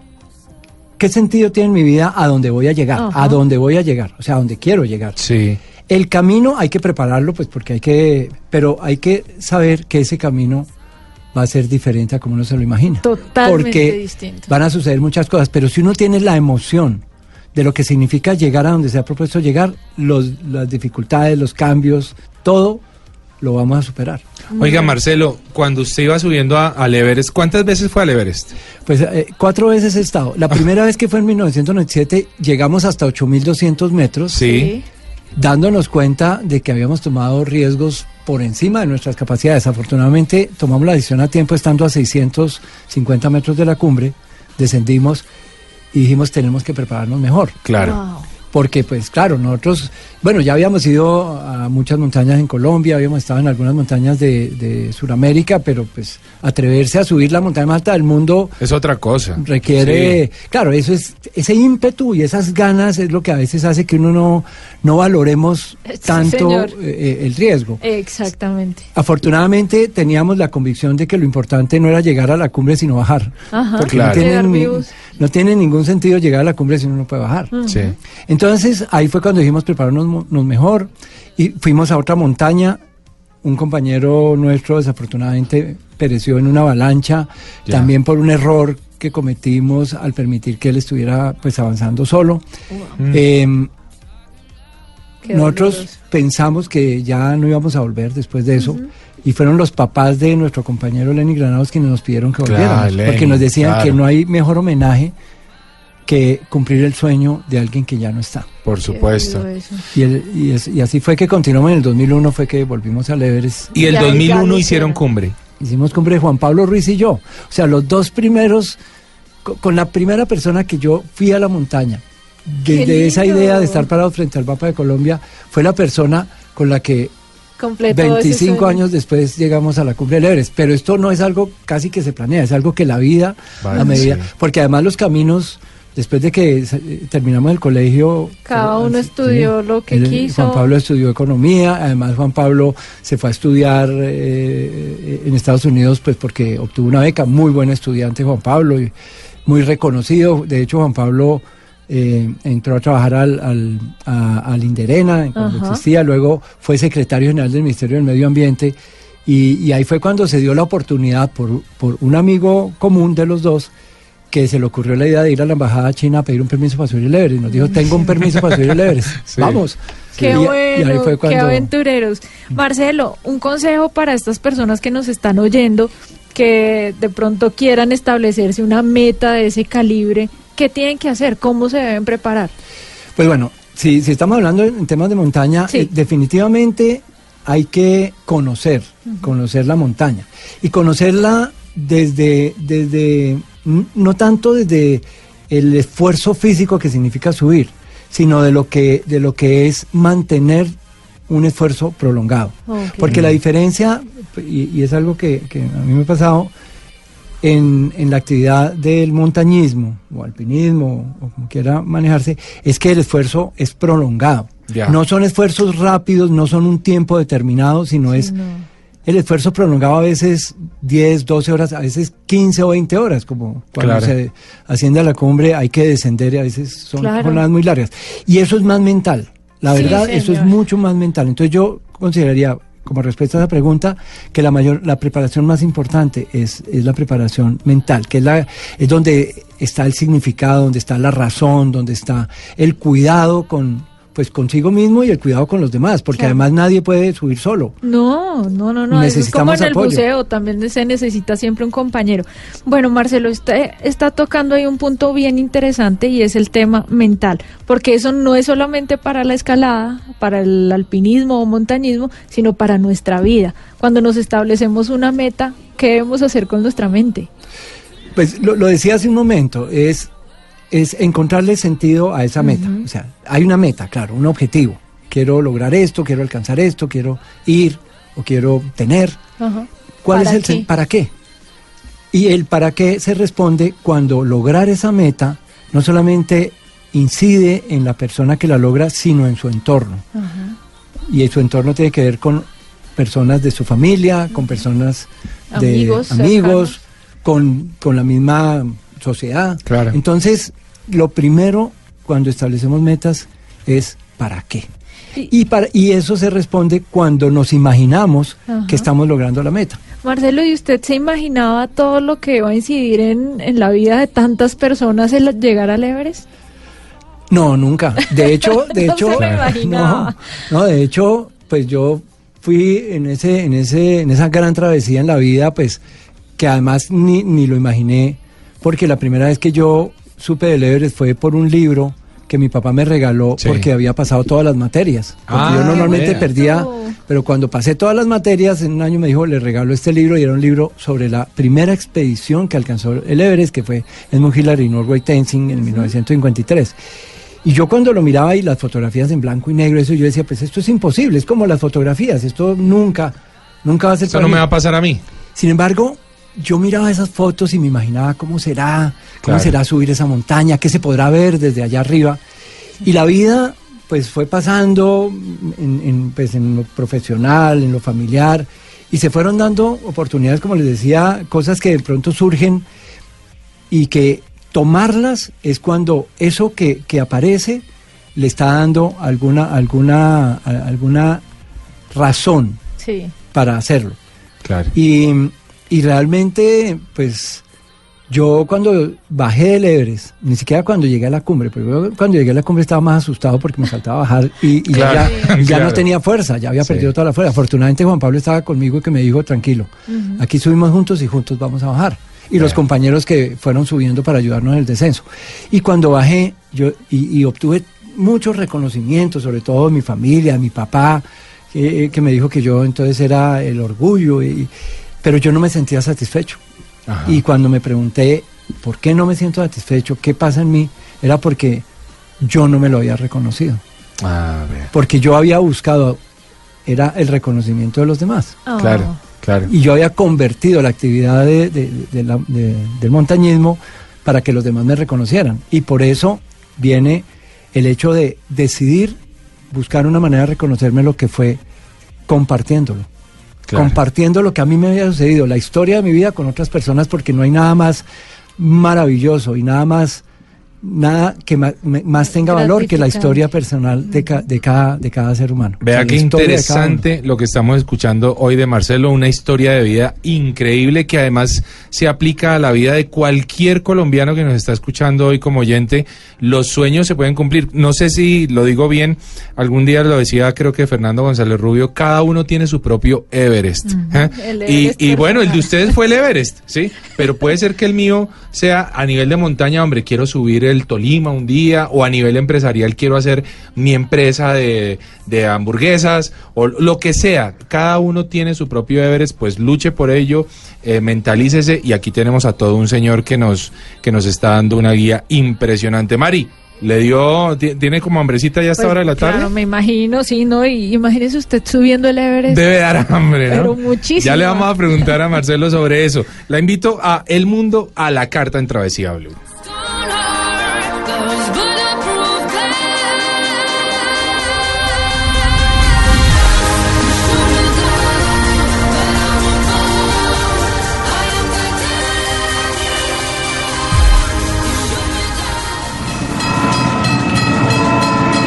qué sentido tiene en mi vida a dónde voy a llegar, Ajá. a dónde voy a llegar, o sea, a dónde quiero llegar. Sí. El camino hay que prepararlo, pues porque hay que, pero hay que saber que ese camino va a ser diferente a como uno se lo imagina. Totalmente porque distinto. van a suceder muchas cosas, pero si uno tiene la emoción de lo que significa llegar a donde se ha propuesto llegar, los, las dificultades, los cambios, todo lo vamos a superar. Oiga, Marcelo, cuando usted iba subiendo a- al Everest, ¿cuántas veces fue al Everest? Pues eh, cuatro veces he estado. La primera vez que fue en 1997, llegamos hasta 8.200 metros. Sí. Dándonos cuenta de que habíamos tomado riesgos por encima de nuestras capacidades. Afortunadamente, tomamos la decisión a tiempo estando a 650 metros de la cumbre, descendimos y dijimos tenemos que prepararnos mejor. Claro. Porque, pues claro, nosotros, bueno, ya habíamos ido a muchas montañas en Colombia, habíamos estado en algunas montañas de, de Sudamérica, pero pues atreverse a subir la montaña más alta del mundo Es otra cosa. requiere, claro, eso es, ese ímpetu y esas ganas es lo que a veces hace que uno no, no valoremos tanto señor. eh, el riesgo. Exactamente. Afortunadamente teníamos la convicción de que lo importante no era llegar a la cumbre sino bajar. Ajá. Porque Claro. no, tiene, Quedar ni- vivos. no tiene ningún sentido llegar a la cumbre si uno no puede bajar. Sí. Entonces ahí fue cuando dijimos prepararnos mo- nos mejor y fuimos a otra montaña. Un compañero nuestro desafortunadamente pereció en una avalancha, Ya. también por un error que cometimos al permitir que él estuviera pues avanzando solo. Mm. Em, nosotros doloroso. pensamos que ya no íbamos a volver después de eso. Y fueron los papás de nuestro compañero Lenny Granados quienes nos pidieron que Claro, volviéramos. Lenny, porque nos decían claro. que no hay mejor homenaje que cumplir el sueño de alguien que ya no está. Por supuesto. Y, el- y, es- y así fue que continuamos en el 2001, fue que volvimos al Everest. Y el Ya, ya 2001 lo hicieron cumbre. Hicimos cumbre Juan Pablo Ruiz y yo. O sea, los dos primeros, co- con la primera persona que yo fui a la montaña, desde esa idea de estar parado frente al mapa de Colombia, fue la persona con la que Completo ese 25 sueño. años después llegamos a la cumbre del Everest. Pero esto no es algo casi que se planea, es algo que la vida, Vale, a medida, sí. porque además los caminos, después de que eh, terminamos el colegio... Cada eh, uno estudió lo que él- quiso. Juan Pablo estudió economía, además Juan Pablo se fue a estudiar eh, en Estados Unidos pues porque obtuvo una beca, muy buen estudiante Juan Pablo y muy reconocido. De hecho Juan Pablo eh, entró a trabajar al, al, a- al Inderena cuando Ajá. existía, luego fue secretario general del Ministerio del Medio Ambiente y, y ahí fue cuando se dio la oportunidad por, por un amigo común de los dos que se le ocurrió la idea de ir a la embajada china a pedir un permiso para subir el Everest. Nos dijo, tengo un permiso para subir el Everest. Sí. Vamos. Qué Y- y bueno, ahí fue qué aventureros. Marcelo, un consejo para estas personas que nos están oyendo, que de pronto quieran establecerse una meta de ese calibre, ¿qué tienen que hacer? ¿Cómo se deben preparar? Pues bueno, si, si estamos hablando en temas de montaña, Sí. eh, definitivamente hay que conocer, conocer la montaña. Y conocerla desde, desde, no tanto desde el esfuerzo físico que significa subir, sino de lo que, de lo que es mantener un esfuerzo prolongado. Porque la diferencia, y, y es algo que, que a mí me ha pasado, en, en la actividad del montañismo o alpinismo o como quiera manejarse, es que el esfuerzo es prolongado. No son esfuerzos rápidos, no son un tiempo determinado, sino es el esfuerzo prolongado a veces 10, 12 horas, a veces 15 o 20 horas, como cuando Claro. se asciende a la cumbre hay que descender y a veces son Claro. jornadas muy largas. Y eso es más mental. La Sí, verdad, eso es mucho más mental. Entonces yo consideraría, como respuesta a esa pregunta, que la mayor, la preparación más importante es, es la preparación mental, que es la, es donde está el significado, donde está la razón, donde está el cuidado con, pues consigo mismo y el cuidado con los demás, porque Claro. además nadie puede subir solo. No, no, no, no. Eso es como Necesitamos en el apoyo. buceo, también se necesita siempre un compañero. Bueno, Marcelo, está, está tocando ahí un punto bien interesante y es el tema mental, porque eso no es solamente para la escalada, para el alpinismo o montañismo, sino para nuestra vida. Cuando nos establecemos una meta, ¿qué debemos hacer con nuestra mente? Pues lo, lo decía hace un momento, es, es encontrarle sentido a esa meta. O sea, hay una meta, claro, un objetivo. Quiero lograr esto, quiero alcanzar esto, quiero ir o quiero tener. ¿Cuál es ¿Para el qué? para qué? Y el para qué se responde cuando lograr esa meta no solamente incide en la persona que la logra, sino en su entorno. Y su entorno tiene que ver con personas de su familia, con personas de Amigos amigos, con, con la misma sociedad. Claro. Entonces, lo primero cuando establecemos metas es ¿para qué? Y, para, y eso se responde cuando nos imaginamos Ajá. que estamos logrando la meta. Marcelo, ¿y usted se imaginaba todo lo que va a incidir en, en la vida de tantas personas el llegar al Everest? No, nunca. De hecho, de No hecho, se no, no, de hecho, pues yo fui en ese, en ese, en esa gran travesía en la vida, pues, que además ni, ni lo imaginé, porque la primera vez que yo supe del Everest fue por un libro que mi papá me regaló Sí. porque había pasado todas las materias. Porque Ah, yo normalmente perdía, pero cuando pasé todas las materias, en un año me dijo, le regalo este libro y era un libro sobre la primera expedición que alcanzó el Everest, que fue Edmund Hillary y Norway Tenzing en 1953. Y yo cuando lo miraba y las fotografías en blanco y negro, eso yo decía, pues esto es imposible, es como las fotografías, esto nunca, nunca va a ser Eso para no mí". me va a pasar a mí. Sin embargo, yo miraba esas fotos y me imaginaba cómo será, cómo Claro. será subir esa montaña, qué se podrá ver desde allá arriba. Y la vida, pues fue pasando en, en, pues, en lo profesional, en lo familiar, y se fueron dando oportunidades, como les decía, cosas que de pronto surgen y que tomarlas es cuando eso que, que aparece le está dando alguna, alguna, alguna razón Sí. para hacerlo. Claro. Y, y realmente, pues, yo cuando bajé del Everest, ni siquiera cuando llegué a la cumbre, pero yo cuando llegué a la cumbre estaba más asustado porque me faltaba bajar y, y Claro, ya, ya claro. no tenía fuerza, ya había Sí. perdido toda la fuerza. Afortunadamente Juan Pablo estaba conmigo y que me dijo, tranquilo, aquí subimos juntos y juntos vamos a bajar. Y los Ya. compañeros que fueron subiendo para ayudarnos en el descenso. Y cuando bajé, yo y, y obtuve muchos reconocimientos, sobre todo de mi familia, de mi papá, que, que me dijo que yo entonces era el orgullo, y, pero yo no me sentía satisfecho. Ajá. Y cuando me pregunté por qué no me siento satisfecho, qué pasa en mí, era porque yo no me lo había reconocido. A ver. Porque yo había buscado, era el reconocimiento de los demás. Ah. Claro, claro. Y yo había convertido la actividad de- de- de la- de- del montañismo para que los demás me reconocieran. Y por eso viene el hecho de decidir buscar una manera de reconocerme lo que fue compartiéndolo. Compartiendo lo que a mí me había sucedido, la historia de mi vida con otras personas, porque no hay nada más maravilloso y nada más nada que más tenga valor que la historia personal de, ca- de, cada, de cada ser humano. O Vea sea, qué interesante lo que estamos escuchando hoy de Marcelo, una historia de vida increíble que además se aplica a la vida de cualquier colombiano que nos está escuchando hoy como oyente. Los sueños se pueden cumplir. No sé si lo digo bien, algún día lo decía creo que Fernando González Rubio, cada uno tiene su propio Everest. ¿eh? el Y, Everest y bueno, el de ustedes fue el Everest, ¿sí? Pero puede ser que el mío sea a nivel de montaña, hombre, quiero subir el Tolima un día, o a nivel empresarial quiero hacer mi empresa de, de hamburguesas, o lo que sea. Cada uno tiene su propio Everest, pues luche por ello, eh, mentalícese, y aquí tenemos a todo un señor que nos, que nos está dando una guía impresionante. Mari, ¿le dio, ti- tiene como hambrecita ya a esta Pues, hora de la tarde? Claro, me imagino, sí, ¿no? Y imagínese usted subiendo el Everest. Debe dar hambre, ¿no? Pero muchísimo. Ya le vamos a preguntar a Marcelo sobre eso. La invito a El Mundo a la carta en Travesía Blue.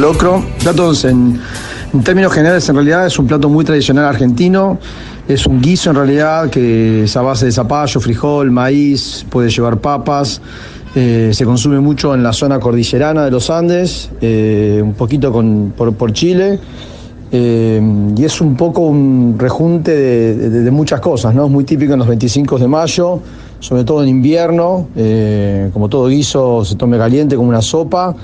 Locro. Platos en, términos generales, en realidad es un plato muy tradicional argentino. Es un guiso en realidad que es a base de zapallo, frijol, maíz, puede llevar papas. Eh, se consume mucho en la zona cordillerana de los Andes, eh, un poquito por, Chile. Eh, y es un poco un rejunte de, de- muchas cosas, ¿no? Es muy típico en los 25 de mayo, sobre todo en invierno, como todo guiso se tome caliente como una sopa,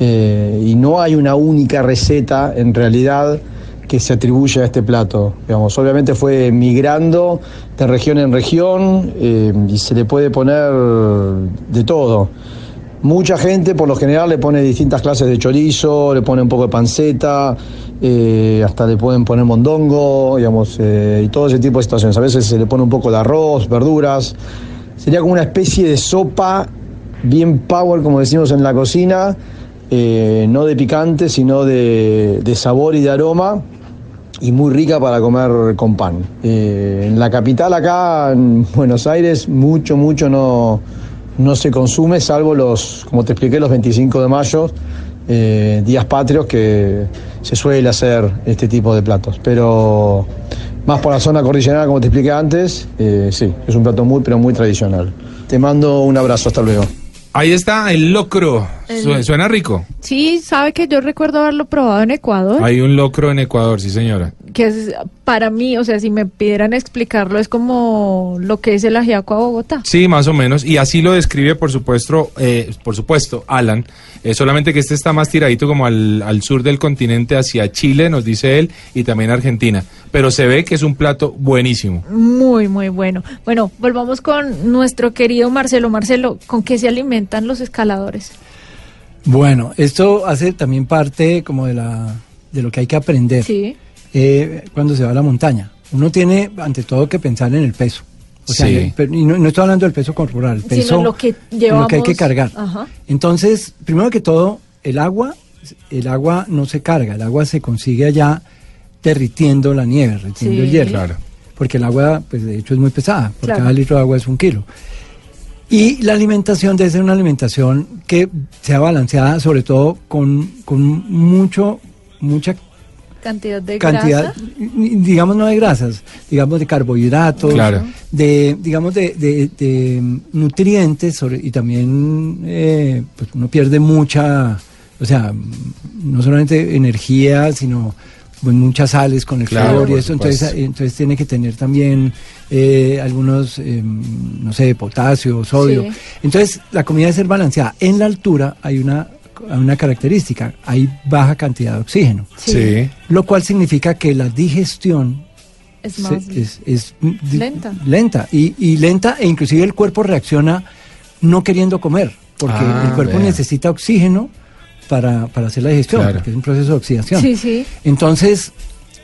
eh, y no hay una única receta en realidad que se atribuye a este plato. Digamos, obviamente fue migrando de región en región eh, y se le puede poner de todo. Mucha gente por lo general le pone distintas clases de chorizo, le pone un poco de panceta, eh, hasta le pueden poner mondongo, digamos, eh, y todo ese tipo de situaciones. A veces se le pone un poco de arroz, verduras. Sería como una especie de sopa bien power, como decimos en la cocina, eh, no de picante, sino de, de sabor y de aroma, y muy rica para comer con pan. Eh, en la capital, acá en Buenos Aires, mucho, mucho no, no se consume, salvo los, como te expliqué, los 25 de mayo, eh, días patrios, que se suele hacer este tipo de platos. Pero más por la zona cordillerana, como te expliqué antes, sí, es un plato muy, pero muy tradicional. Te mando un abrazo, hasta luego. Ahí está el locro. El- Suena rico. Sí, sabe que yo recuerdo haberlo probado en Ecuador, Hay un locro en Ecuador, sí señora. que es para mí, o sea, si me pidieran explicarlo, es como lo que es el ajiaco a Bogotá. Sí, más o menos. Y así lo describe, por supuesto, eh, por supuesto, Alan. Eh, solamente que este está más tiradito como al, al sur del continente, hacia Chile, nos dice él, y también Argentina. Pero se ve que es un plato buenísimo. Muy, muy bueno. Bueno, volvamos con nuestro querido Marcelo. Marcelo, ¿con qué se alimentan los escaladores? Bueno, esto hace también parte como de, la, de lo que hay que aprender Sí. eh, cuando se va a la montaña. Uno tiene, ante todo, que pensar en el peso. O sea, Sí. el- pero- y no, no estoy hablando del peso corporal, el peso Sino lo que llevamos. lo que hay que cargar. Ajá. Entonces, primero que todo, el agua, el agua no se carga, el agua se consigue allá derritiendo la nieve, derritiendo Sí. el hielo. Claro. Porque el agua, pues de hecho es muy pesada, por Claro. cada litro de agua es un kilo. Y la alimentación debe ser una alimentación que sea balanceada, sobre todo con, con mucho, mucha Cantidad de cantidad, grasa. digamos no de grasas, digamos de carbohidratos, Claro. de, digamos de, de- de nutrientes sobre, y también eh, pues uno pierde mucha, o sea, no solamente energía, sino pues, muchas sales con el Claro, calor y eso, entonces, entonces tiene que tener también eh, algunos, eh, no sé, potasio, sodio. Sí. Entonces la comida debe ser balanceada. En la altura hay una, hay una característica, hay baja cantidad de oxígeno. Sí. Lo cual significa que la digestión Es se- más. es, Lenta. lenta y, y lenta e inclusive el cuerpo reacciona no queriendo comer porque Ah, el cuerpo vea. necesita oxígeno para, para hacer la digestión Claro. porque es un proceso de oxidación Sí, sí. entonces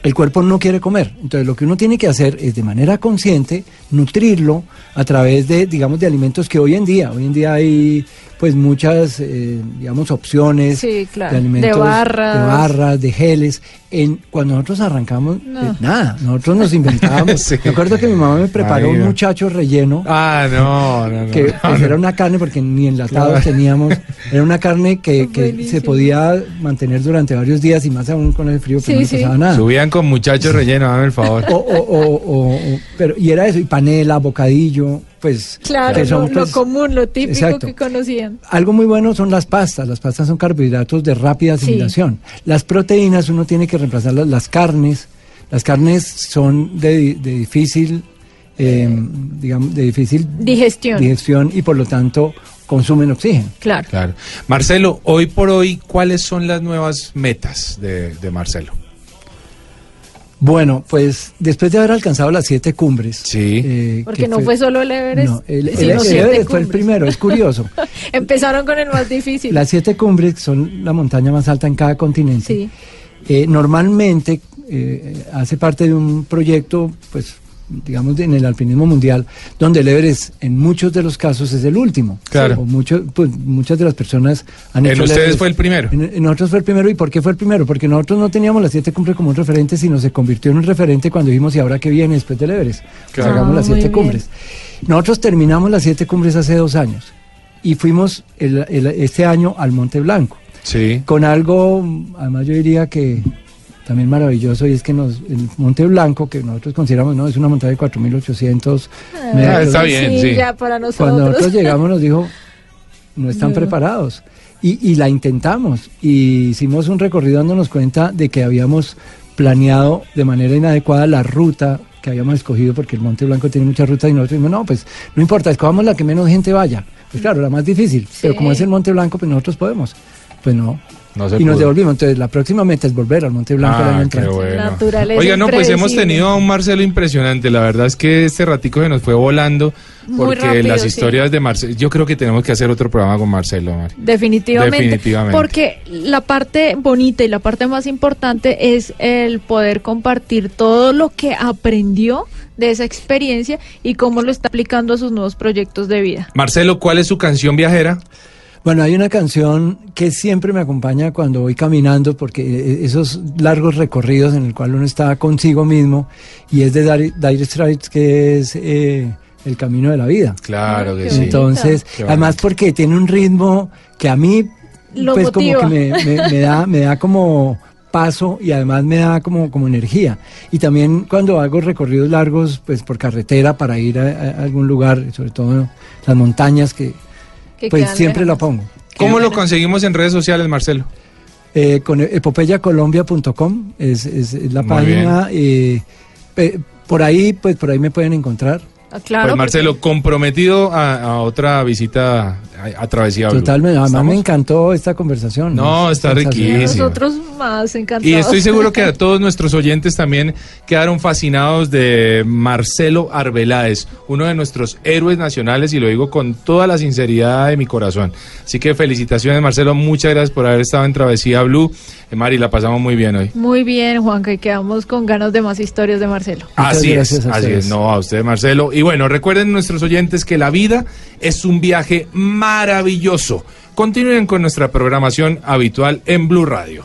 el cuerpo no quiere comer. Entonces lo que uno tiene que hacer es de manera consciente nutrirlo a través de digamos de alimentos que hoy en día hoy en día hay pues muchas eh, digamos opciones Sí, claro. de alimentos De barras. de barras, de geles. En, cuando nosotros arrancamos, No. eh, nada, nosotros nos inventábamos. Sí. Me acuerdo que mi mamá me preparó Ay, un muchacho relleno. Ah, no, no, no. Que no, pues, no. era una carne porque ni enlatados Claro. teníamos, era una carne que, que se podía mantener durante varios días y más aún con el frío, pero Sí, no sí. pasaba nada. Subían con muchachos rellenos, dame el favor. O, o, o, o- o- pero, y era eso, y panela, bocadillo, pues. Claro, que son, lo, lo pues, común, lo típico exacto. que conocían. Algo muy bueno son las pastas. Las pastas son carbohidratos de rápida Sí. asimilación. Las proteínas uno tiene que reemplazarlas. Las carnes, las carnes son de, de difícil, eh, digamos, de difícil Digestión. digestión y por lo tanto consumen oxígeno. Claro. Claro. Marcelo, hoy por hoy, ¿cuáles son las nuevas metas de, de Marcelo? Bueno, pues después de haber alcanzado las siete cumbres. Sí. eh, Porque que no fue- fue solo el Everest, No, el, el- sino el siete Everest fue el primero, es curioso. Empezaron con el más difícil. Las siete cumbres son la montaña más alta en cada continente. Sí. Eh, normalmente eh, hace parte de un proyecto, pues, digamos, en el alpinismo mundial, donde el Everest en muchos de los casos es el último. Claro. O mucho- pues, muchas de las personas han En hecho ustedes Everest. fue el primero. En, en nosotros fue el primero. ¿Y por qué fue el primero? Porque nosotros no teníamos las siete cumbres como un referente, sino se convirtió en un referente cuando dijimos, ¿y ahora qué viene después del Everest? Pues Claro. hagamos Ah, las muy siete bien. cumbres. Nosotros terminamos las siete cumbres hace dos años y fuimos el- el- este año al Monte Blanco. Sí. con algo, además yo diría que también maravilloso, y es que nos, el Monte Blanco, que nosotros consideramos, no, es una montaña de 4.800 metros. Ah, está bien, sí. ya para nosotros. Cuando nosotros llegamos nos dijo, no están No. preparados. Y, y la intentamos. Y hicimos un recorrido dándonos cuenta de que habíamos planeado de manera inadecuada la ruta que habíamos escogido, porque el Monte Blanco tiene muchas rutas y nosotros dijimos, no, pues no importa, escogamos la que menos gente vaya. Pues claro, la más difícil. Pero como es el Monte Blanco, pues nosotros podemos. Pues no. No se y nos devolvimos. Entonces la próxima meta es volver al Monte Blanco el Ah, año qué entrante. bueno. Naturaleza Oiga, no, pues hemos tenido a un Marcelo impresionante. La verdad es que este ratico se nos fue volando porque rápido, las sí. historias de Marcelo. Yo creo que tenemos que hacer otro programa con Marcelo, Mari. Definitivamente, Definitivamente. Porque la parte bonita y la parte más importante es el poder compartir todo lo que aprendió de esa experiencia y cómo lo está aplicando a sus nuevos proyectos de vida. Marcelo, ¿cuál es su canción viajera? Bueno, hay una canción que siempre me acompaña cuando voy caminando, porque eh, esos largos recorridos en el cual uno está consigo mismo, y es de Dire, Dire Straits, que es eh, El Camino de la Vida. Claro que sí. Entonces, además porque tiene un ritmo que a mí, Lo pues como que me, me- me da, me da como paso y además me da como, como energía. Y también cuando hago recorridos largos, pues por carretera para ir a, a algún lugar, sobre todo las montañas Que pues siempre la pongo. ¿Cómo lo conseguimos en redes sociales, Marcelo? Eh, con epopeyacolombia.com es, es, es la Muy página. eh, por ahí, pues por ahí me pueden encontrar. Ah, claro, pues Marcelo, comprometido a, a otra visita a, a Travesía Blue. Totalmente. Además ¿Estamos? me encantó esta conversación. No, está riquísimo. Nosotros más encantados. Y estoy seguro que a todos nuestros oyentes también quedaron fascinados de Marcelo Arbeláez, uno de nuestros héroes nacionales, y lo digo con toda la sinceridad de mi corazón. Así que felicitaciones, Marcelo, muchas gracias por haber estado en Travesía Blue. Eh, Mari, la pasamos muy bien hoy. Muy bien, Juanca, y quedamos con ganas de más historias de Marcelo. Muchas Así es, gracias a así ustedes. es. No, a usted, Marcelo. Y bueno, recuerden nuestros oyentes que la vida es un viaje maravilloso. Continúen con nuestra programación habitual en Blue Radio.